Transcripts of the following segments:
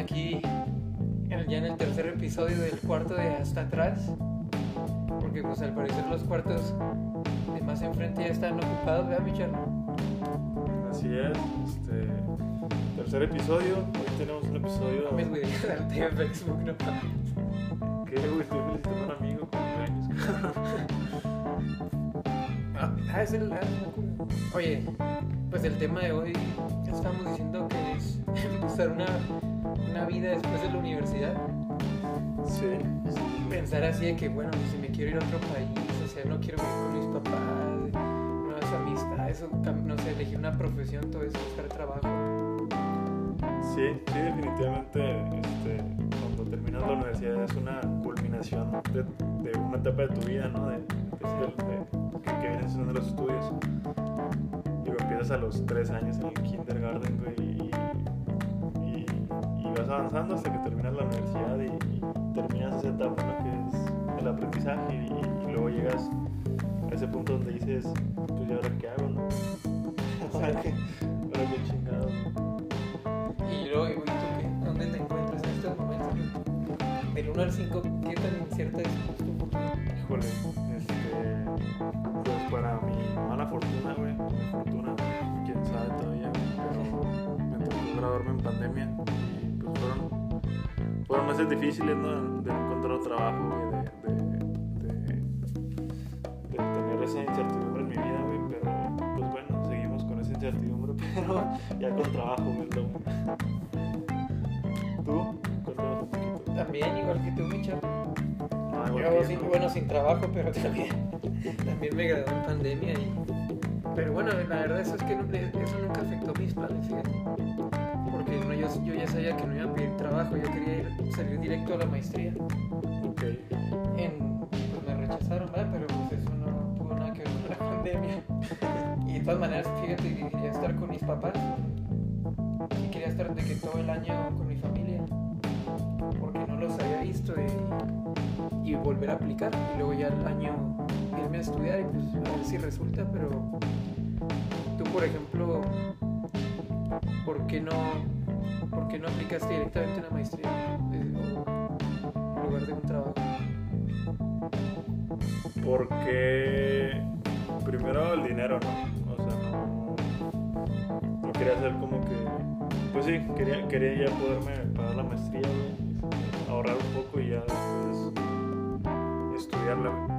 aquí en- ya en el tercer episodio del cuarto de hasta atrás. Porque pues al parecer los cuartos de más enfrente ya están ocupados, ¿verdad, mi Charlie? Así es, este tercer episodio. Hoy tenemos un episodio. Mames, güey, darte a Facebook, no. ¿Qué, güey? Estoy felicitando a un amigo cumpleaños. Ah, ah, es el. ah, Oye, pues el tema de hoy estamos diciendo que es empezar una, una vida después de la universidad. Sí. Pensar así de que, bueno, si me quiero ir a otro país, o sea, no quiero vivir con mis papás, nuevas amistades, o cam- no sé, elegir una profesión, todo eso, buscar trabajo. Sí, sí, definitivamente este, cuando terminas la universidad es una culminación de, de una etapa de tu vida, ¿no? De, de- que, que vienen siendo los estudios. Digo, empiezas a los 3 años en el kindergarten, güey, y, y vas avanzando hasta que terminas la universidad y, y terminas esa etapa, ¿no? Que es el aprendizaje y, y luego llegas a ese punto donde dices, pues, ¿y ahora qué hago, no? ¿Ahora qué, ahora qué chingados, no? Y luego, güey, ¿tú qué? ¿Dónde te encuentras en estos momentos? Del 1 al 5, ¿qué tan incierta es tu futuro? Híjole, este. Pues para mi mala fortuna, güey. Mi fortuna, quién sabe todavía, Pero me tocó graduarme en pandemia y. Meses difíciles, ¿no? De encontrar trabajo, güey. De, de, de, de tener esa incertidumbre en mi vida, güey. Pero pues bueno, seguimos con esa incertidumbre, pero ya con trabajo, güey. ¿Tú? Cuéntanos un poquito. También, igual que tú, mi Charlie. Ah, Yo, sin- ¿no? bueno, sin trabajo, pero también, también me gradué en pandemia. Y, pero bueno, la verdad eso es que no- eso nunca afectó mis planes, fíjate. Porque no, yo, yo ya sabía que no iba a pedir trabajo, yo quería ir, salir directo a la maestría. Ok. En, pues me rechazaron, ¿verdad? Pero pues eso no tuvo nada que ver con la pandemia. Y de todas maneras, fíjate, que quería estar con mis papás. Y quería estar de que todo el año con mi familia. Porque no los había visto y, y volver a aplicar. Y luego ya el año irme a estudiar y pues a ver si resulta. Pero tú, por ejemplo, ¿por qué no, por qué no aplicaste directamente una maestría? En lugar de un trabajo. Porque primero el dinero, ¿no? O sea, no, no quería hacer como que, pues sí, quería, quería ya poderme pagar la maestría, güey, ahorrar un poco y ya después estudiarla.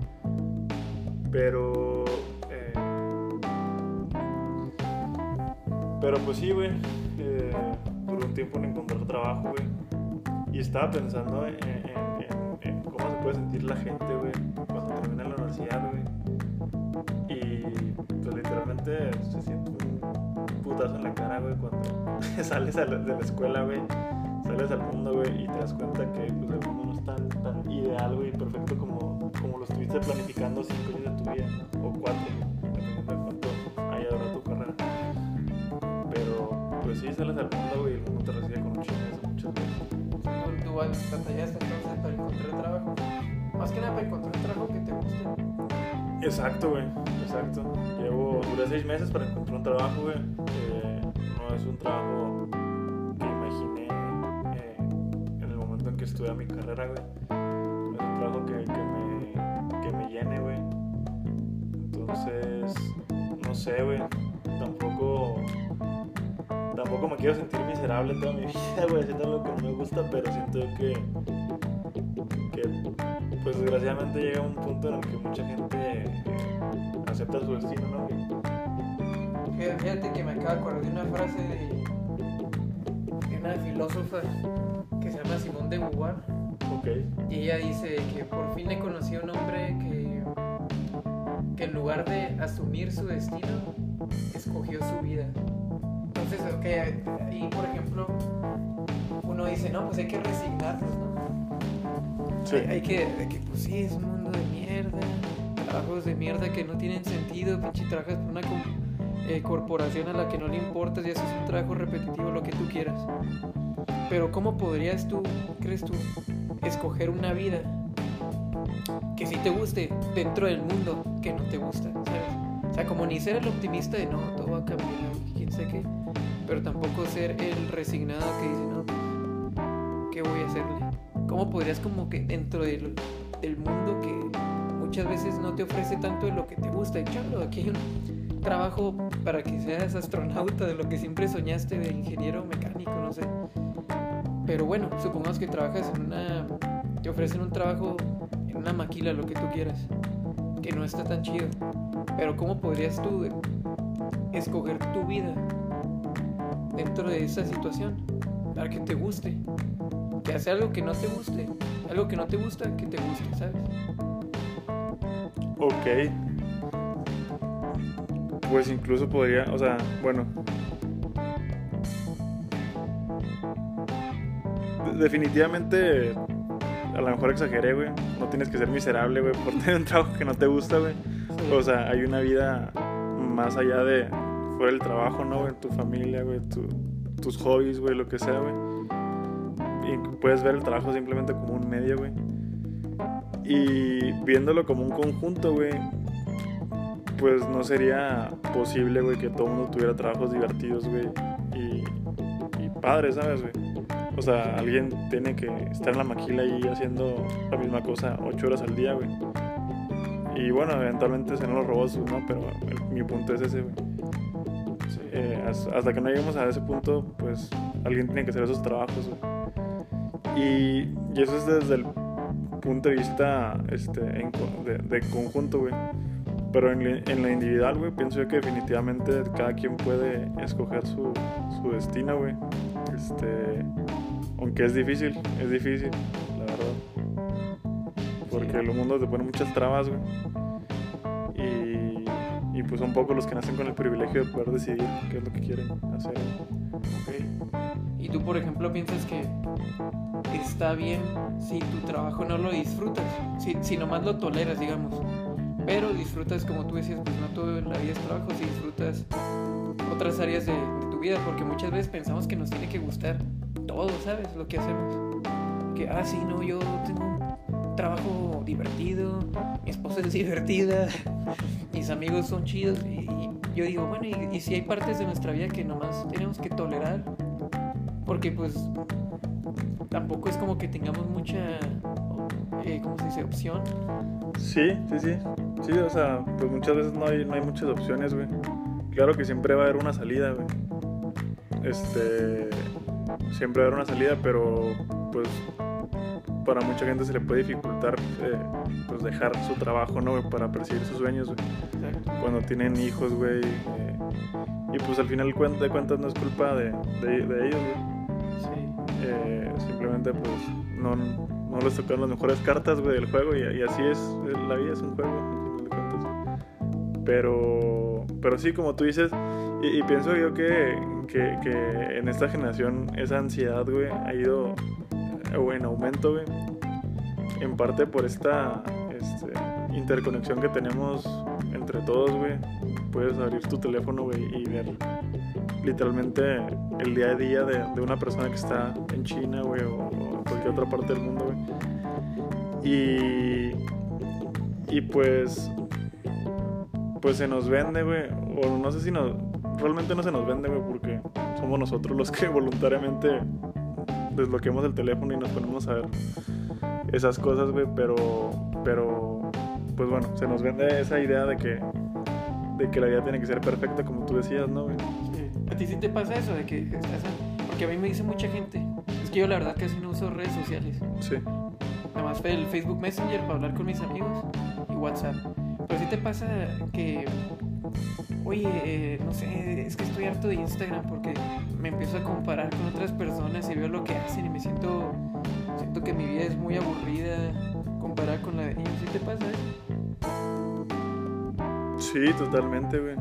Pero, eh, pero pues sí, güey, tiempo en encontrar trabajo, güey. Y estaba pensando en, cómo se puede sentir la gente, güey, cuando termina la universidad, güey. Y pues literalmente se siente un putazo en la cara, güey, cuando sales de la escuela, güey. Sales al mundo, güey, y te das cuenta que pues, el mundo no es tan, tan ideal, güey, perfecto como, como lo estuviste planificando cinco años de tu vida. O cuatro, dependiendo de cuánto haya durado tu carrera. Pero, pues sí, sales al mundo, güey, el mundo batallaste entonces para encontrar trabajo? Más que nada para encontrar trabajo que te guste. Exacto, güey. Exacto. Llevo, duré seis meses para encontrar un trabajo, güey. Eh, no es un trabajo que imaginé eh, en el momento en que estudié mi carrera, güey. Es un trabajo que, que me, que me llene, güey. Entonces, no sé, güey. Tampoco, tampoco me quiero sentir miserable toda mi vida, güey, haciendo lo que no me gusta, pero siento que, que pues desgraciadamente llega un punto en el que mucha gente eh, acepta su destino, ¿no? Fíjate, que me acabo de acordar de una frase de, de una filósofa que se llama Simone de Beauvoir. Ok. Y ella dice que por fin he conocido a un hombre que, que en lugar de asumir su destino, escogió su vida. Ahí por ejemplo, uno dice, no, pues hay que resignarnos, ¿no? Sí. Hay, hay que, de que, pues sí, es un mundo de mierda, trabajos de mierda que no tienen sentido, pinche trabajas por una eh, corporación a la que no le importas y haces un trabajo repetitivo, lo que tú quieras. Pero ¿cómo podrías tú, crees tú, escoger una vida que sí te guste dentro del mundo que no te gusta, ¿sabes? O sea, como ni ser el optimista de no, todo va a cambiar, quién sé qué, pero tampoco ser el resignado que dice, no, ¿qué voy a hacerle? ¿Cómo podrías como que dentro del, del mundo que muchas veces no te ofrece tanto de lo que te gusta, echarlo? Aquí hay un trabajo para que seas astronauta, de lo que siempre soñaste, de ingeniero mecánico, no sé. Pero bueno, supongamos que trabajas en una... Te ofrecen un trabajo en una maquila, lo que tú quieras, que no está tan chido. Pero ¿cómo podrías tú escoger tu vida dentro de esa situación para que te guste? Que hace algo que no te guste, algo que no te gusta, que te guste, ¿sabes? Ok. Pues incluso podría, o sea, bueno. De- definitivamente, a lo mejor exageré, güey. No tienes que ser miserable, güey, por tener un trabajo que no te gusta, güey. O sea, hay una vida más allá de fuera del trabajo, ¿no, güey? Tu familia, güey, tu- tus hobbies, güey, lo que sea, güey. Y puedes ver el trabajo simplemente como un medio, güey. Y viéndolo como un conjunto, güey, pues no sería posible, güey, que todo el mundo tuviera trabajos divertidos, güey, y, y padres, ¿sabes, güey? O sea, alguien tiene que estar en la maquila y haciendo la misma cosa ocho horas al día, güey. Y bueno, eventualmente serán los robots, ¿no? Pero el- mi punto es ese, güey. Eh, has- hasta que no lleguemos a ese punto, pues alguien tiene que hacer esos trabajos. Y, y eso es desde el punto de vista este, en de, de conjunto, güey. Pero en, en lo individual, güey, pienso yo que definitivamente cada quien puede escoger su, su destino, güey. Este, aunque es difícil, es difícil, la verdad. Porque Sí. el mundo te pone muchas trabas, güey. Y, pues son pocos los que nacen con el privilegio de poder decidir qué es lo que quieren hacer. Ok. Y tú, por ejemplo, piensas que está bien si tu trabajo no lo disfrutas, si, si nomás lo toleras, digamos. Pero disfrutas, como tú decías, pues no todo en la vida es trabajo, si disfrutas otras áreas de, de tu vida, porque muchas veces pensamos que nos tiene que gustar todo, ¿sabes? Lo que hacemos. Que, ah, sí, no, yo tengo un trabajo divertido, mi esposa es divertida, mis amigos son chidos, y, yo digo, bueno, y, y si hay partes de nuestra vida que nomás tenemos que tolerar, porque pues tampoco es como que tengamos mucha, eh, ¿cómo se dice? Opción. Sí, sí, sí. Sí, o sea, pues muchas veces no hay, no hay muchas opciones, güey. Claro que siempre va a haber una salida, güey. Este. Siempre va a haber una salida, pero pues para mucha gente se le puede dificultar eh, pues dejar su trabajo, ¿no? Para perseguir sus sueños, güey. Cuando tienen hijos, güey. eh, y pues al final de cuentas no es culpa de, de- de ellos, güey. Sí. Eh, simplemente pues no, no les tocaron las mejores cartas, güey, del juego y, y así es, eh, la vida es un juego, al final de cuentas. Pero, pero sí, como tú dices, y, y pienso yo que, que, que en esta generación esa ansiedad, güey, ha ido en aumento, güey. En parte por esta este, interconexión que tenemos entre todos, güey. Puedes abrir tu teléfono, güey, y ver literalmente el día a día de, una persona que está en China, güey, o, o cualquier otra parte del mundo, güey. Y, y pues, pues se nos vende, güey, o no sé si nos, realmente no se nos vende, güey, porque somos nosotros los que voluntariamente desbloqueamos el teléfono y nos ponemos a ver esas cosas, güey, pero, pero, pues bueno, se nos vende esa idea de que, de que la vida tiene que ser perfecta, como tú decías, ¿no, güey? ¿A ti sí te pasa eso de que estás Porque a mí me dice mucha gente. Es que yo la verdad casi no uso redes sociales. Sí. Nada más el Facebook Messenger para hablar con mis amigos y WhatsApp. Pero sí te pasa que, oye, eh, no sé, es que estoy harto de Instagram porque me empiezo a comparar con otras personas y veo lo que hacen y me siento, siento que mi vida es muy aburrida comparada con la de ellos. ¿Sí te pasa eso? Sí, totalmente, güey.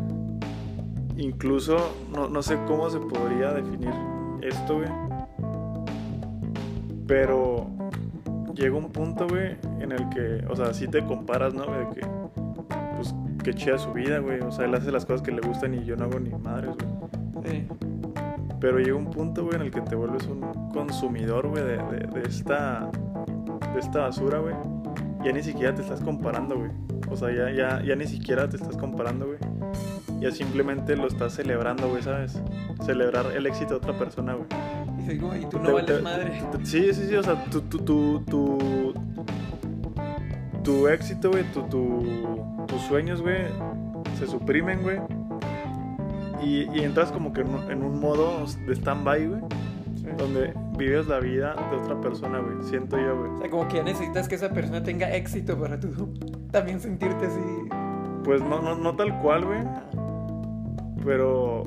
Incluso, no, no sé cómo se podría definir esto, güey. Pero llega un punto, güey, en el que, o sea, sí te comparas, ¿no? De que, pues, que chida su vida, güey. O sea, él hace las cosas que le gustan y yo no hago ni madres, güey. Sí. Pero llega un punto, güey, en el que te vuelves un consumidor, güey, de, de, de esta, de esta basura, güey. Ya ni siquiera te estás comparando, güey. O sea, ya, ya, ya ni siquiera te estás comparando, güey. Ya simplemente lo estás celebrando, güey, ¿sabes? Celebrar el éxito de otra persona, güey. Y digo, y tú no Te- vales te- madre. te- Sí, sí, sí, o sea, tu, tu, tu, tu, tu éxito, güey, tu, tu, tus sueños, güey, se suprimen, güey. Y, y entras como que en, un- en un modo de stand-by, güey, donde vives la vida de otra persona, güey, siento yo, güey. O sea, como que ya necesitas que esa persona tenga éxito para tú también sentirte así. Pues no, no, no tal cual, güey, pero...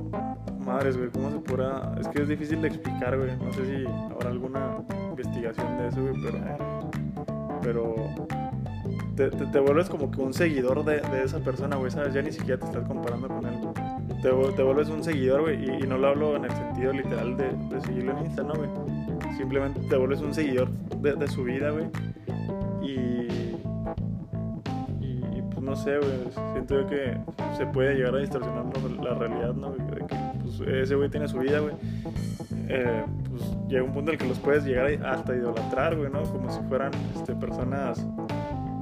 Madres, güey, ¿cómo se podrá...? Es que es difícil de explicar, güey. No sé si habrá alguna investigación de eso, güey, pero... pero te, te, te vuelves como que un seguidor de, de esa persona, güey, ¿sabes? Ya ni siquiera te estás comparando con él, güey. Te, te vuelves un seguidor, güey, y, y no lo hablo en el sentido literal de, de seguirlo en Insta, ¿no, güey? Simplemente te vuelves un seguidor de, de su vida, güey. Y, y, y, pues no sé, güey, siento yo que se puede llegar a distorsionar la, la realidad, ¿no? De que pues, ese güey tiene su vida, güey. Eh, pues llega un punto en el que los puedes llegar a- hasta idolatrar, güey, ¿no? Como si fueran este, personas,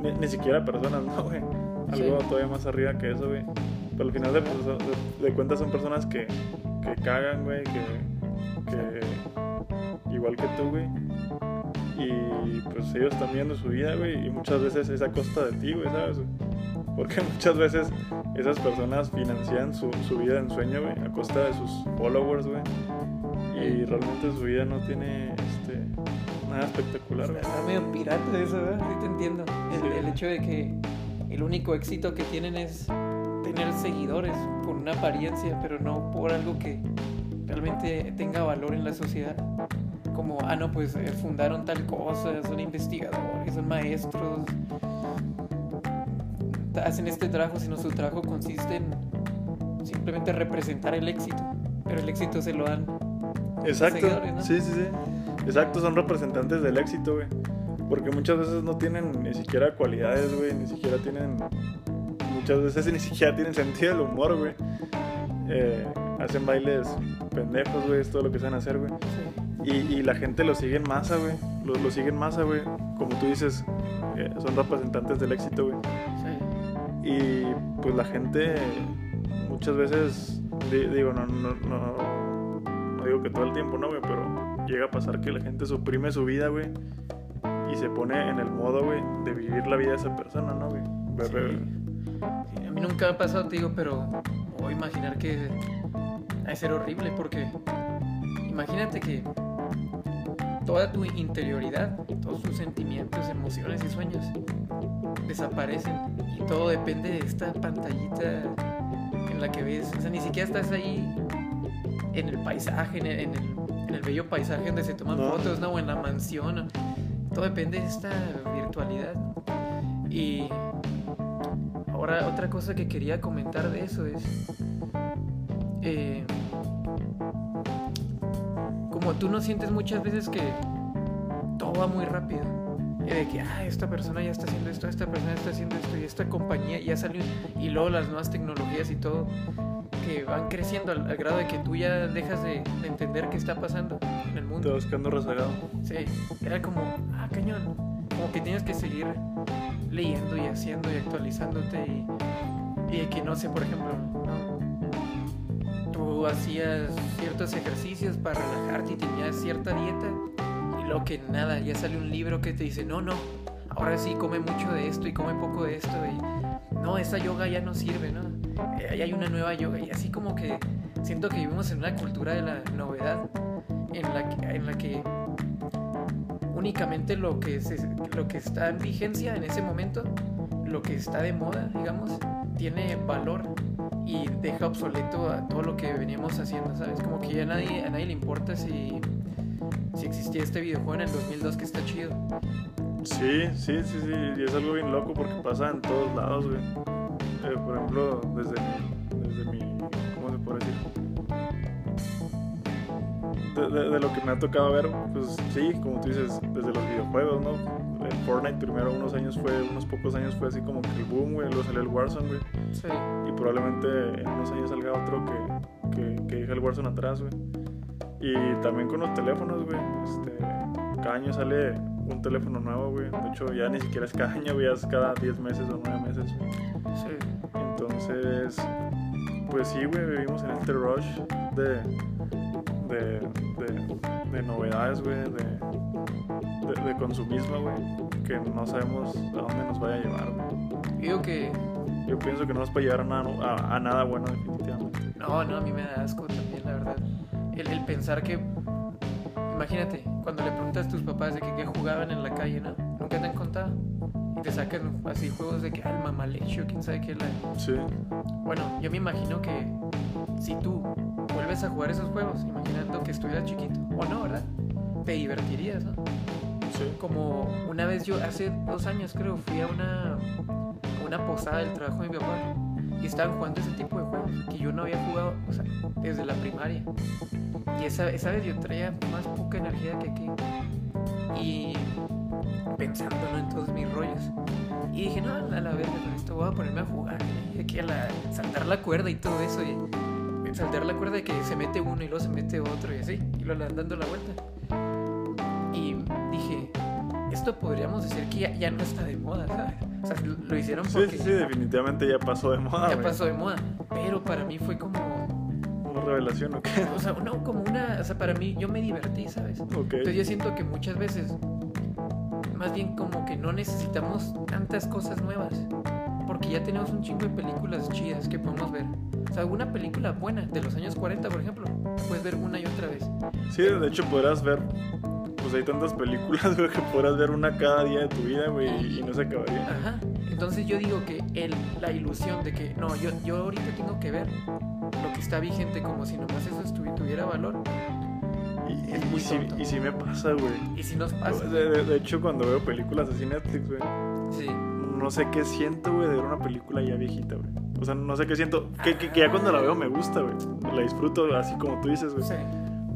ni, ni siquiera personas, ¿no, güey? Algo Sí. todavía más arriba que eso, güey. Pero al final de, pues, de, de cuentas son personas que, que cagan, güey, que, que igual que tú, güey. Y pues ellos están viendo su vida, güey, y muchas veces es a costa de ti, güey, ¿sabes? Porque muchas veces esas personas financian su, su vida en sueño, güey, a costa de sus followers, güey. Y realmente su vida no tiene este, nada espectacular, güey. Está medio pirata eso, ¿verdad? Sí te entiendo. El, Sí. el hecho de que el único éxito que tienen es tener seguidores por una apariencia, pero no por algo que realmente tenga valor en la sociedad. Como, ah, no, pues eh, fundaron tal cosa, son investigadores, son maestros, hacen este trabajo, sino su trabajo consiste en simplemente representar el éxito, pero el éxito se lo dan. Exacto, ¿no? sí, sí, sí. Exacto, son representantes del éxito, güey. Porque muchas veces no tienen ni siquiera cualidades, güey, ni siquiera tienen. Muchas veces ni siquiera tienen sentido del humor, güey. Eh, hacen bailes pendejos, güey, es todo lo que saben hacer, güey. Y, y la gente lo sigue en masa, güey. Lo, lo sigue en masa, güey. Como tú dices, eh, son representantes del éxito, güey. Sí. Y pues la gente muchas veces, di- digo, no, no, no, no digo que todo el tiempo, no, güey, pero llega a pasar que la gente suprime su vida, güey, y se pone en el modo, güey, de vivir la vida de esa persona, ¿no, güey? Sí. A mí nunca me ha pasado, te digo, pero puedo imaginar que ha de ser horrible porque imagínate que toda tu interioridad, todos tus sentimientos, emociones y sueños desaparecen y todo depende de esta pantallita en la que ves, o sea, ni siquiera estás ahí en el paisaje, en el, en el, en el bello paisaje donde se toman No. fotos, ¿no? O en la mansión, todo depende de esta virtualidad. Y ahora otra cosa que quería comentar de eso es, eh, como tú no sientes muchas veces que todo va muy rápido. eh, De que, ah, esta persona ya está haciendo esto, esta persona está haciendo esto, y esta compañía ya salió, y luego las nuevas tecnologías y todo, que van creciendo al, al grado de que tú ya dejas de, de entender qué está pasando en el mundo. te vas quedando rezagado. Sí, era como, ah, cañón. Como que tienes que seguir leyendo y haciendo y actualizándote y, y de que no sé, por ejemplo, ¿no? Tú hacías ciertos ejercicios para relajarte y tenías cierta dieta y luego que nada, ya sale un libro que te dice, no, no, ahora sí come mucho de esto y come poco de esto y no, esa yoga ya no sirve, ¿no? Eh, ahí hay una nueva yoga y así como que siento que vivimos en una cultura de la novedad en la que, en la que únicamente lo que, se- lo que está en vigencia en ese momento, lo que está de moda, digamos, tiene valor y deja obsoleto a todo lo que veníamos haciendo, ¿sabes? Como que ya a nadie, a nadie le importa si, si existía este videojuego en el 2002 que está chido. Sí, sí, sí, sí, y es algo bien loco porque pasa en todos lados, güey. Eh, por ejemplo, desde mi, desde mi, ¿cómo se puede decir? De, de- de lo que me ha tocado ver, pues sí, como tú dices, desde los videojuegos, ¿no? El Fortnite primero unos años fue, unos pocos años fue así como que el boom, güey, luego salió el Warzone, güey. Sí. Y probablemente en unos años salga otro que, que, que deje el Warzone atrás, güey. Y también con los teléfonos, güey. Este, cada año sale un teléfono nuevo, güey. De hecho, ya ni siquiera es cada año, güey, ya es cada 10 meses o 9 meses, güey. Sí. Entonces, pues sí, güey, vivimos en este rush de, de, de, de novedades, güey, de, de, consumismo, güey, que no sabemos a dónde nos vaya a llevar, güey. Digo que. Yo pienso que no nos puede llevar a nada, a, a nada bueno, definitivamente. No, no, a mí me da asco también, la verdad. El, el pensar que. Imagínate, cuando le preguntas a tus papás de que, que jugaban en la calle, ¿no? Nunca te han contado. Y te sacan así juegos de que alma mal hecho, quién sabe qué. La... Sí, Bueno, yo me imagino que si tú vuelves a jugar esos juegos, imaginando que estuvieras chiquito, o no, ¿verdad? Te divertirías, ¿no? sí. Como una vez yo, hace dos años creo, fui a una, a una posada del trabajo de mi papá y estaban jugando ese tipo de juegos que yo no había jugado, o sea, desde la primaria. Y esa, esa vez yo traía más poca energía que aquí. Y pensando ¿no? en todos mis rollos. Y dije, no, a la verga, esto voy a ponerme a jugar. Y que a la, saltar la cuerda y todo eso. Y saltar la cuerda de que se mete uno y luego se mete otro y así. Y lo andan dando la vuelta. Y dije, esto podríamos decir que ya, ya no está de moda, ¿sabes? O sea, lo, lo hicieron porque sí, sí, definitivamente ya pasó de moda, ya güey. pasó de moda. Pero para mí fue como, Una revelación, ¿o qué? o sea, no, como una, o sea, para mí yo me divertí, ¿sabes? Ok. Entonces yo siento que muchas veces, más bien como que no necesitamos tantas cosas nuevas, porque ya tenemos un chingo de películas chidas que podemos ver. O sea, una película buena de los años 40, por ejemplo, puedes ver una y otra vez. Sí, de hecho podrás ver, pues hay tantas películas, güey, que podrás ver una cada día de tu vida, güey, y, no se acabaría. Ajá. Entonces yo digo que el, la ilusión de que, no, yo, yo ahorita tengo que ver lo que está vigente como si nomás eso tuviera valor. Y, Es muy tonto. y sí me pasa, güey. Y si nos pasa. De, de- de hecho, cuando veo películas así en Netflix, güey, Sí. No sé qué siento, güey, de ver una película ya viejita, güey. O sea, no sé qué siento. Que, que, que ya cuando la veo me gusta, güey. La disfruto así como tú dices, güey. Sí.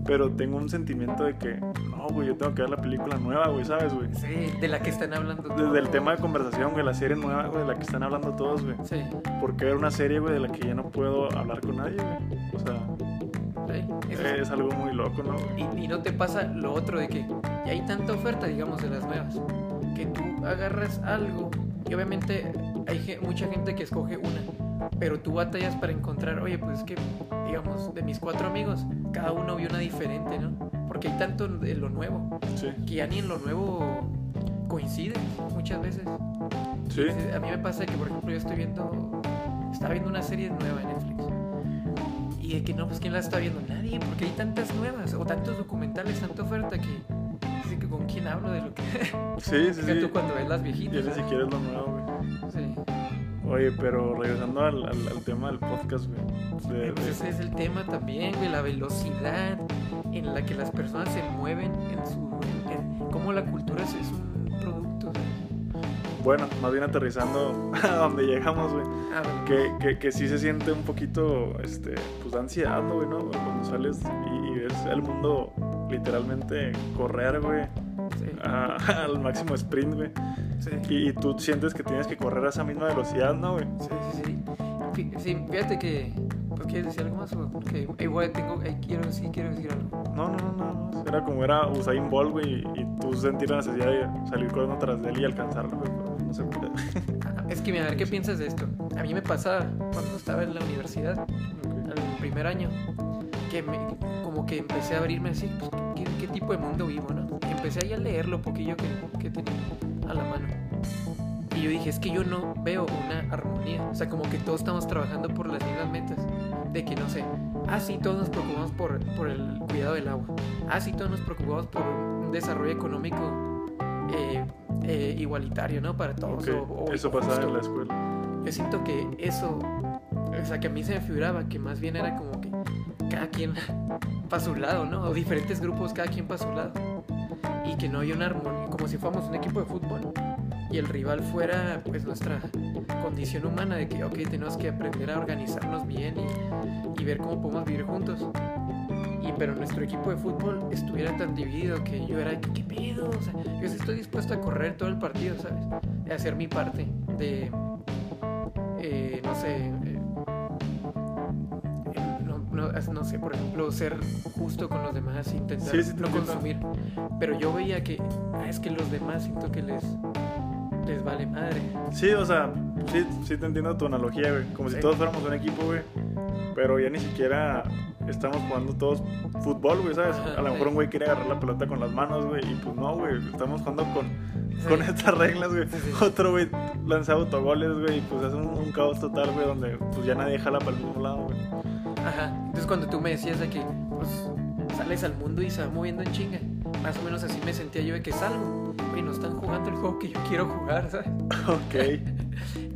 Pero tengo un sentimiento de que, no, güey, yo tengo que ver la película nueva, güey, ¿sabes, güey? Sí, de la que están hablando. Desde el todos. tema de conversación, güey, la serie nueva, güey, de la que están hablando todos, güey. Sí, ¿Por qué ver una serie, güey, de la que ya no puedo hablar con nadie, güey? O sea, sí. Eso es- es algo muy loco, ¿no? Y, y no te pasa lo otro de que ya hay tanta oferta, digamos, de las nuevas, que tú agarras algo y obviamente hay ge- mucha gente que escoge una, pero tú batallas para encontrar, oye, pues es que, digamos, de mis cuatro amigos, cada uno vio una diferente, ¿no? Porque hay tanto de lo nuevo, Sí. que ya ni en lo nuevo coincide muchas veces. Sí. A mí me pasa que, por ejemplo, yo estoy viendo, estaba viendo una serie nueva en Netflix. Y de que no, pues ¿quién la está viendo? Nadie, porque hay tantas nuevas o tantos documentales, tanta oferta que... Que con quién hablo de lo que... Sí, sí, sí. tú cuando ves las viejitas. ni ¿sabes? siquiera es lo nuevo, güey. Sí. Oye, pero regresando al, al, al tema del podcast, güey. de- Pues ese es el tema también, güey, la velocidad en la que las personas se mueven en su... En, cómo la cultura es, es un producto. Bueno, más bien aterrizando a donde llegamos, güey. Ah. Que, que, que sí se siente un poquito, este, pues ansiedad, ¿no, güey, ¿no? Cuando sales y, y ves el mundo literalmente correr, güey, Sí, a- al máximo sprint, güey. sí. Y, y tú sientes que tienes que correr a esa misma velocidad, ¿no, güey? Sí, sí, sí. Fí- Sí, fíjate que. Pues, ¿Quieres decir algo más? o? Porque igual tengo. eh, quiero, sí, quiero decir algo. No, no, no, no. Era como era Usain Bolt, güey, y, y tú sentir la necesidad de salir corriendo tras de él y alcanzarlo, güey. No se puede. Ah, Es que, mira, a ver qué piensas de esto. A mí me pasaba cuando estaba en la universidad, el primer año, que me, como que empecé a abrirme así, pues, ¿qué, qué tipo de mundo vivo, no? Empecé ahí a leer lo poquillo que, que tenía a la mano. Y yo dije, es que yo no veo una armonía. O sea, como que todos estamos trabajando por las mismas metas. De que, no sé, ah, sí, todos nos preocupamos por, por el cuidado del agua. Ah, sí, todos nos preocupamos por un desarrollo económico eh, eh, igualitario, ¿no? Para todos. Ok, o- o Eso pasaba en la escuela. Yo siento que eso, o sea, que a mí se me figuraba que más bien era como que cada quien para su lado, ¿no? O diferentes grupos, cada quien para su lado. Y que no había una armonía, como si fuéramos un equipo de fútbol. Y el rival fuera, pues, nuestra condición humana de que, ok, tenemos que aprender a organizarnos bien y, ver cómo podemos vivir juntos. Y pero nuestro equipo de fútbol estuviera tan dividido que yo era, ¿qué pedo? O sea, yo estoy dispuesto a correr todo el partido, ¿sabes? De hacer mi parte, de, eh, no sé, no, sé, por ejemplo, ser justo con los demás, intentar Sí, sí, no entiendo. consumir. Pero yo veía que, ah, es que los demás siento que les, les vale madre. Sí, o sea, sí, sí te entiendo tu analogía, güey. Como si Sí. todos fuéramos un equipo, güey. Pero ya ni siquiera estamos jugando todos fútbol, güey, ¿sabes? Ajá, A lo mejor un güey quiere agarrar la pelota con las manos, güey, y pues no, güey, estamos jugando con, Sí. con estas reglas, güey. Sí, sí. Otro, güey, lanza autogoles, güey, y pues es un, un caos total, güey, donde pues ya nadie jala para el mismo lado, güey. Ajá. Entonces cuando tú me decías de que pues sales al mundo y se va moviendo en chinga, más o menos así me sentía yo de que salgo. Güey, no están jugando el juego que yo quiero jugar, ¿sabes? Ok.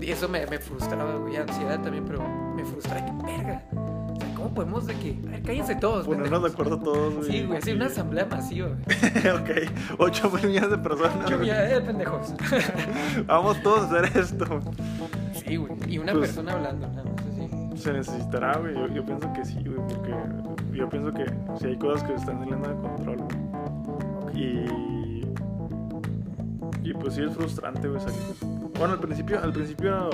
Y eso me, me frustraba, güey, ansiedad también, pero me frustraba que verga. O sea, ¿cómo podemos de que, a ver, cállense todos, Ponernos de acuerdo todos, güey. Sí, güey, sí, una asamblea masiva, güey. ok. 8 millones de personas. Yo, güey. ya, eh, pendejos. Vamos todos a hacer esto. Sí, güey. Y una Pues- persona hablando, nada más así. Se necesitará, güey. Yo, yo pienso que sí, güey, porque yo pienso que si hay cosas que se están saliendo de control, güey. Y. Y pues sí es frustrante, güey, salir. Bueno, al principio, al principio,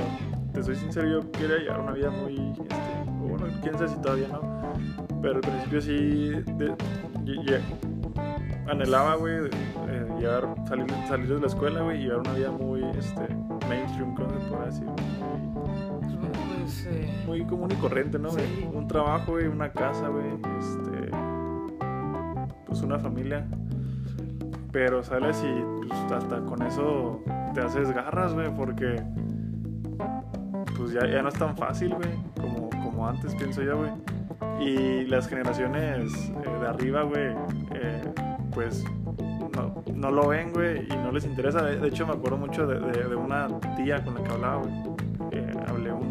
te soy sincero, yo quería llevar una vida muy. Este, bueno, quién sabe si todavía no. Pero al principio sí. de- anhelaba, güey, eh, llevar, salir, salir de la escuela, güey, y llevar una vida muy este, mainstream, ¿cómo se puede decir? Muy- Pues, eh, muy común y corriente, ¿no? Sí. Un trabajo, güey, una casa, güey, este, pues una familia. Pero sales y pues, hasta con eso te haces garras, güey, porque pues ya, ya no es tan fácil, güey, como, como antes, pienso yo, güey. Y las generaciones eh, de arriba, güey, eh, pues no, no lo ven, güey, y no les interesa. De, de hecho, me acuerdo mucho de, de- de una tía con la que hablaba, güey.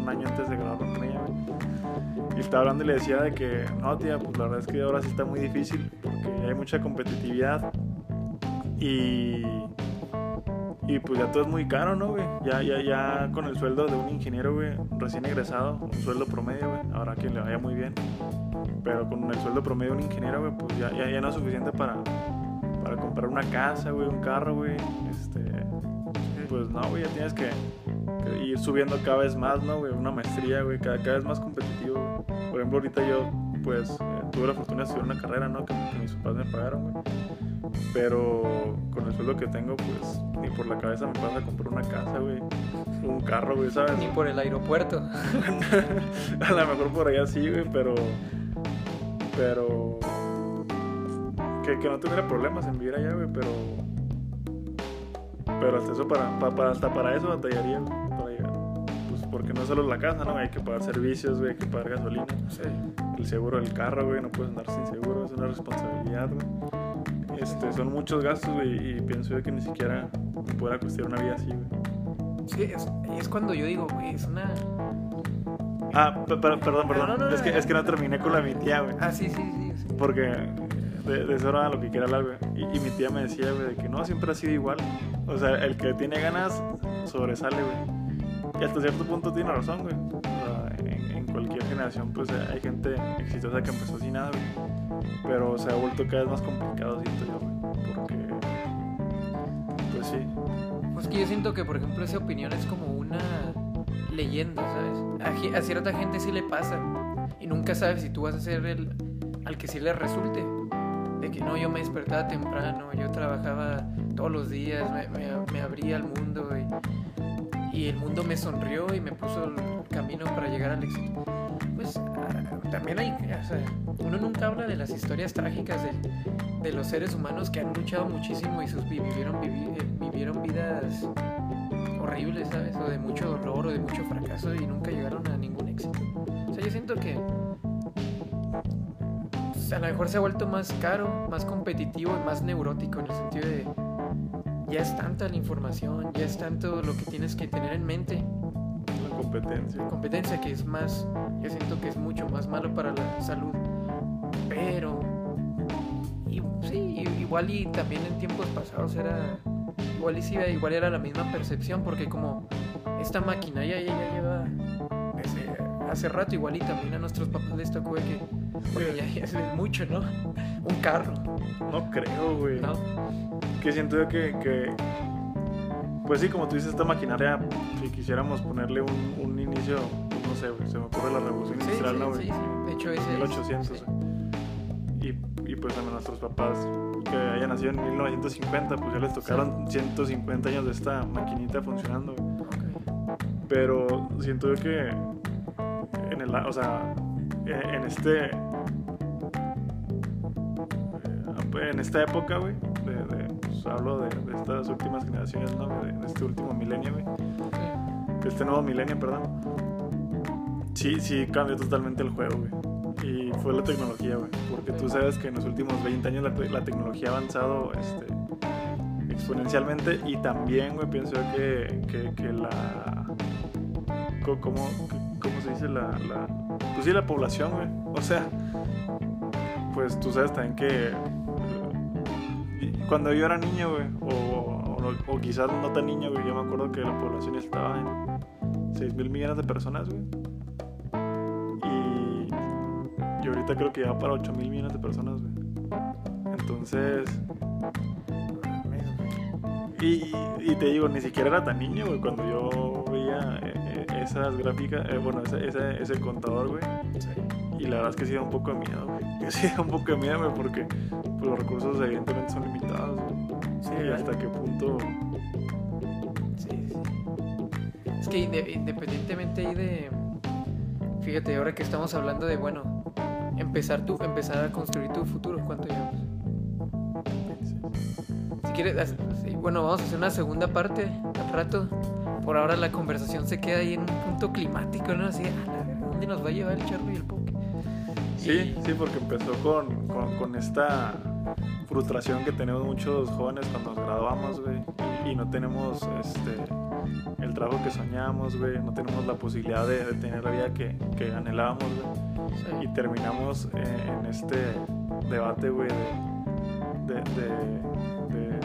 Que año antes de grabar con ella, güey. Y estaba hablando y le decía de que, no, tía, pues la verdad es que ahora sí está muy difícil porque hay mucha competitividad y, y pues ya todo es muy caro, ¿no, güey? Ya, ya, ya con el sueldo de un ingeniero, güey, recién egresado, un sueldo promedio, güey, ahora a quien le vaya muy bien, pero con el sueldo promedio de un ingeniero, güey, pues ya, ya, ya no es suficiente para, para comprar una casa, güey, un carro, güey, este, pues no, güey, ya tienes que, que ir subiendo cada vez más, ¿no, güey? Una maestría, güey, cada, cada vez más competitivo, güey. Por ejemplo, ahorita yo, pues, eh, tuve la fortuna de estudiar una carrera, ¿no? Que, que mis papás me pagaron, güey. Pero con el sueldo que tengo, pues, ni por la cabeza me pasa a comprar una casa, güey. Un carro, güey, ¿sabes? ni por el aeropuerto. a lo mejor por allá sí, güey, pero. Pero. Que, que no tuviera problemas en vivir allá, güey, pero. Pero hasta eso, para, pa- para- hasta para eso batallaría, porque no es solo la casa, ¿no? Hay que pagar servicios, güey, hay que pagar gasolina. Sí. El seguro del carro, güey, no puedes andar sin seguro, es una responsabilidad, güey. Este, son muchos gastos, güey, y pienso yo que ni siquiera pueda costear una vida así, güey. Sí, es, es cuando yo digo, güey, es una. Ah, pe- per- perdón, perdón. No, no, no, es, que, no. es que no terminé con la mi tía, güey. Ah, sí, sí, sí. sí. Porque de, de eso era lo que quería hablar, güey. Y, y mi tía me decía, güey, de que no, siempre ha sido igual. O sea, el que tiene ganas sobresale, güey. Y hasta cierto punto tiene razón, güey. En, en cualquier generación, pues hay gente exitosa que empezó sin nada, güey. Pero se ha vuelto cada vez más complicado, siento yo, güey. Porque, pues sí. Pues que yo siento que, por ejemplo, esa opinión es como una leyenda, ¿sabes? A, a cierta gente sí le pasa. Y nunca sabes si tú vas a ser el al que sí le resulte. De que no, yo me despertaba temprano, yo trabajaba todos los días, me, me- me abría al mundo y, y el mundo me sonrió y me puso el camino para llegar al éxito. Pues ah, también hay, uno nunca habla de las historias trágicas de, los seres humanos que han luchado muchísimo y sus, vi- vivieron, vivi- eh, vivieron vidas horribles, ¿sabes? O de mucho dolor o de mucho fracaso y nunca llegaron a ningún éxito. O sea, yo siento que pues, a lo mejor se ha vuelto más caro, más competitivo y más neurótico en el sentido de ya es tanta la información, ya es tanto lo que tienes que tener en mente La competencia. competencia que es más, yo siento que es mucho más malo para la salud. Pero, y, sí, igual y también en tiempos pasados era, igual y sí, igual era la misma percepción, porque como esta maquinaria ya, ya lleva desde hace rato, igual y también a nuestros papás les tocó que, porque ya, ya es mucho, ¿no? Un carro, No creo, güey. ¿no? Que siento yo que, que- Pues sí, como tú dices, esta maquinaria, si quisiéramos ponerle un, un inicio, pues no sé, se me ocurre la revolución Sí, industrial, sí, ¿no, sí, sí. De hecho, es- 1800, sí. güey. Y, y pues a nuestros papás que hayan nacido en 1950, pues ya les tocaron 150 años de esta maquinita funcionando, güey. Ok. Pero siento yo que en el, o sea, en en este en esta época, güey, hablo de, estas últimas generaciones, ¿no? De, este último milenio, güey. De este nuevo milenio, perdón. Sí, sí, cambió totalmente el juego, güey. Y fue la tecnología, güey. Porque tú sabes que en los últimos 20 años la, la tecnología ha avanzado este, exponencialmente. Y también, güey, pienso que, que, la. ¿Cómo, ¿Cómo se dice? La. Pues sí, la población, güey. O sea, pues tú sabes también que. Cuando yo era niño, güey, o, o, quizás no tan niño, güey, yo me acuerdo que la población estaba en 6 mil millones de personas, güey. Y, y ahorita creo que ya para 8 mil millones de personas, güey. Entonces. Y, y te digo, ni siquiera era tan niño, güey, cuando yo veía eh, eh, esas gráficas, eh, bueno, ese, ese, ese contador, güey. Y la verdad es que sí da un poco de miedo, güey. Que sí da un poco de miedo, güey, porque pues, los recursos evidentemente son limitados, güey. Sí, y hasta qué punto. Sí, sí. Es que inde- independientemente ahí de. Fíjate, ahora que estamos hablando de, bueno, empezar tu, empezar a construir tu futuro, ¿cuánto llevamos? Si quieres, bueno, vamos a hacer una segunda parte al rato. Por ahora la conversación se queda ahí en un punto climático, ¿no? Así, a la ¿dónde nos va a llevar el charro y el poke? Sí, sí, porque empezó con, con, con esta frustración que tenemos muchos jóvenes cuando nos graduamos, güey. Y, no tenemos este, el trabajo que soñábamos, güey. No tenemos la posibilidad de, de tener la vida que, que anhelábamos, güey. Sí. Y terminamos eh, en este debate, güey, de, de, de, de-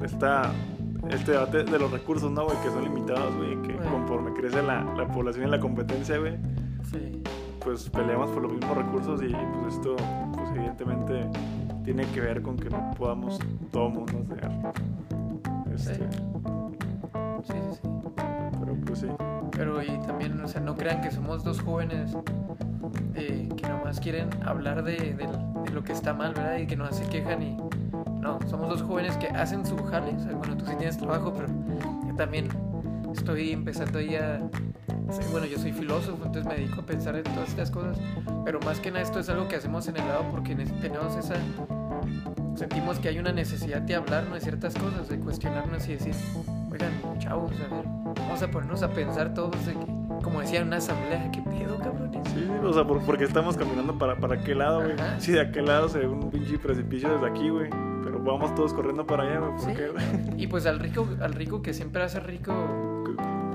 de esta, este debate de los recursos, ¿no, güey? Que son limitados, güey. Que conforme crece la, la población y la competencia, güey, Sí. Pues peleamos por los mismos recursos y pues esto, pues evidentemente tiene que ver con que no podamos todo mundo hacer. Este, Sí. Sí, sí, sí. Pero pues sí. Pero y también, o sea, no crean que somos dos jóvenes eh, que nomás quieren hablar de, de- de lo que está mal, ¿verdad? Y que nomás se quejan y... No, somos dos jóvenes que hacen su jale. O sea, bueno, tú sí tienes trabajo, pero también estoy empezando ahí a... o sea, Bueno, yo soy filósofo, entonces me dedico a pensar en todas estas cosas. Pero más que nada esto es algo que hacemos en el lado porque ne- tenemos esa... Sentimos que hay una necesidad de hablarnos de ciertas cosas, de cuestionarnos y decir, oigan, chavos, a ver, vamos a ponernos a pensar todos de que, como decía una asamblea, ¿qué pedo, cabrones? Sí, o sea, por- porque estamos caminando para, para qué lado, güey. Sí, de aquel lado se ve un pinche precipicio desde aquí, güey. Pero vamos todos corriendo para allá, güey. ¿Por Sí. qué, güey? Y pues al rico, al rico que siempre hace rico,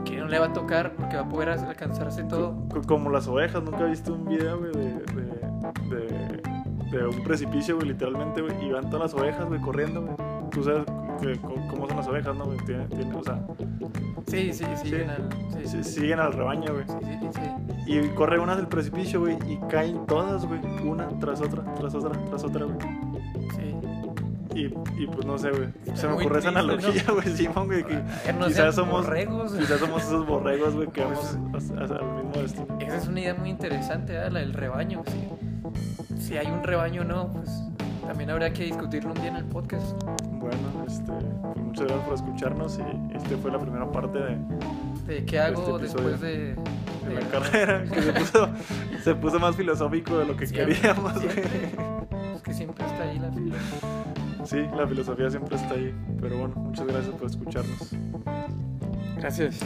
que no le va a tocar porque va a poder alcanzarse todo. Co- Como las ovejas, nunca he visto un video, güey, de, de, de, de un precipicio, güey, literalmente, güey. Y van todas las ovejas, güey, corriendo, güey. Tú sabes que- cómo son las ovejas, ¿no, güey? O sea, Sí, sí, sí, Sí. en el- sí, si- siguen al rebaño, güey. sí, sí, sí. Y corre una del precipicio, güey, y caen todas, güey. Una tras otra, tras otra, tras otra, güey. Y, y pues no sé, güey. Se me ocurre esa analogía, güey, Simón, güey. Que no quizás somos, borregos. quizás somos esos borregos, güey, que Pues- vamos a- a- al mismo destino. Esa es una idea muy interesante, ¿verdad? la del rebaño. Si, si hay un rebaño o no, pues también habrá que discutirlo un día en el podcast. Bueno, este, pues muchas gracias por escucharnos y este fue la primera parte de, De qué hago Este después de, de de la carrera, que se puso, se puso más filosófico de lo que Siempre, queríamos, güey. siempre. Es que siempre está ahí la fila. Sí, la filosofía siempre está ahí. Pero bueno, muchas gracias por escucharnos. Gracias.